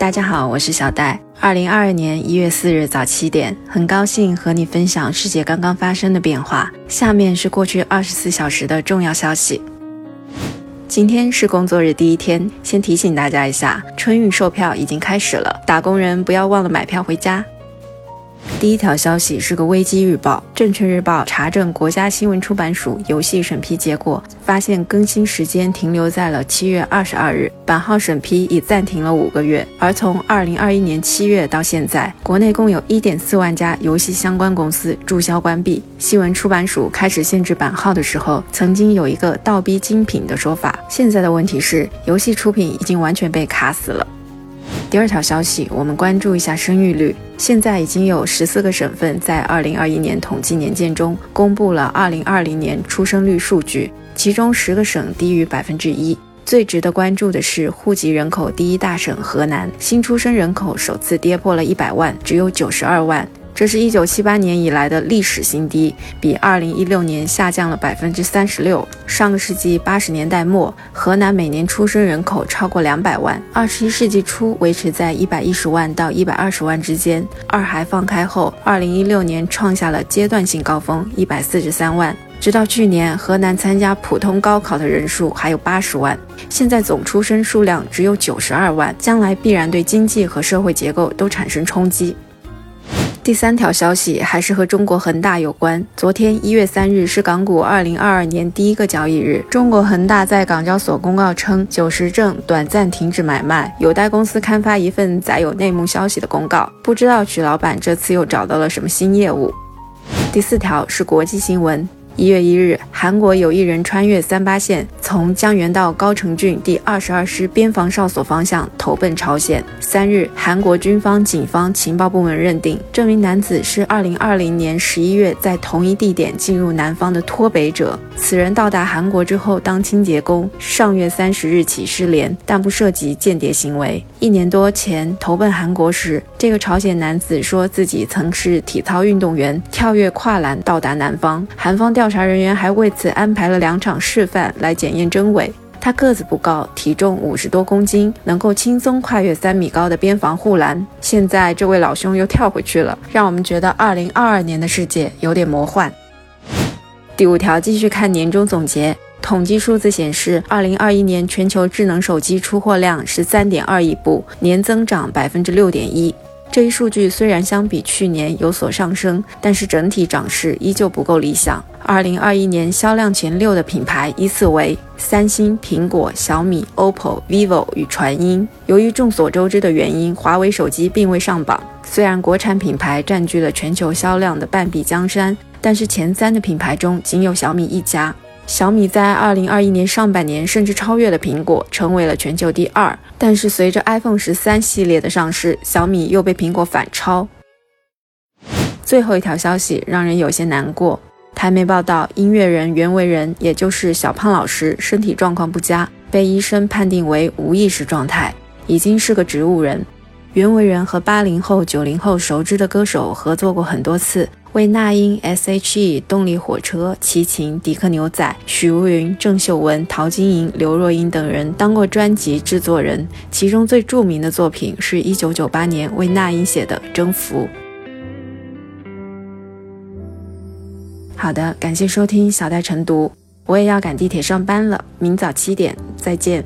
大家好，我是小戴。二零二二年一月四日早七点，很高兴和你分享世界刚刚发生的变化。下面是过去二十四小时的重要消息。今天是工作日第一天，先提醒大家一下，春运售票已经开始了，打工人不要忘了买票回家。第一条消息是个危机预报。证券日报查证国家新闻出版署游戏审批结果，发现更新时间停留在了七月二十二日，版号审批已暂停了五个月。而从二零二一年七月到现在，国内共有一点四万家游戏相关公司注销关闭。新闻出版署开始限制版号的时候，曾经有一个倒逼精品的说法。现在的问题是，游戏出品已经完全被卡死了。第二条消息，我们关注一下生育率。现在已经有十四个省份在二零二一年统计年鉴中公布了二零二零年出生率数据，其中十个省低于百分之一。最值得关注的是，户籍人口第一大省河南，新出生人口首次跌破了一百万，只有九十二万。这是一九七八年以来的历史新低，比二零一六年下降了百分之三十六。上个世纪八十年代末，河南每年出生人口超过两百万，二十一世纪初维持在一百一十万到一百二十万之间。二孩放开后，二零一六年创下了阶段性高峰，一百四十三万。直到去年，河南参加普通高考的人数还有八十万，现在总出生数量只有九十二万，将来必然对经济和社会结构都产生冲击。第三条消息还是和中国恒大有关。昨天一月三日是港股二零二二年第一个交易日，中国恒大在港交所公告称，九十证短暂停止买卖，有待公司刊发一份载有内幕消息的公告。不知道曲老板这次又找到了什么新业务。第四条是国际新闻。一月一日，韩国有一人穿越三八线，从江原道高城郡第二十二师边防哨所方向投奔朝鲜。三日，韩国军方警方情报部门认定，这名男子是二零二零年十一月在同一地点进入南方的脱北者。此人到达韩国之后当清洁工，上月三十日起失联，但不涉及间谍行为。一年多前投奔韩国时，这个朝鲜男子说自己曾是体操运动员，跳跃跨栏到达南方。韩方调查人员还为此安排了两场示范来检验真伪。他个子不高，体重五十多公斤，能够轻松跨越三米高的边防护栏。现在这位老兄又跳回去了，让我们觉得二零二二年的世界有点魔幻。第五条，继续看年终总结。统计数字显示，二零二一年全球智能手机出货量十三点二亿部，年增长百分之六点一。这一数据虽然相比去年有所上升，但是整体涨势依旧不够理想。二零二一年销量前六的品牌依次为三星、苹果、小米、OPPO、vivo 与传音。由于众所周知的原因，华为手机并未上榜。虽然国产品牌占据了全球销量的半壁江山。但是前三的品牌中仅有小米一家。小米在二零二一年上半年甚至超越了苹果，成为了全球第二。但是随着 iPhone 十三系列的上市，小米又被苹果反超。最后一条消息让人有些难过。台媒报道，音乐人袁惟仁，也就是小胖老师，身体状况不佳，被医生判定为无意识状态，已经是个植物人。袁惟仁和八零后、九零后熟知的歌手合作过很多次。为那英、S.H.E、动力火车、齐秦、迪克牛仔、许茹芸、郑秀文、陶晶莹、刘若英等人当过专辑制作人，其中最著名的作品是一九九八年为那英写的《征服》。好的，感谢收听小戴晨读，我也要赶地铁上班了，明早七点再见。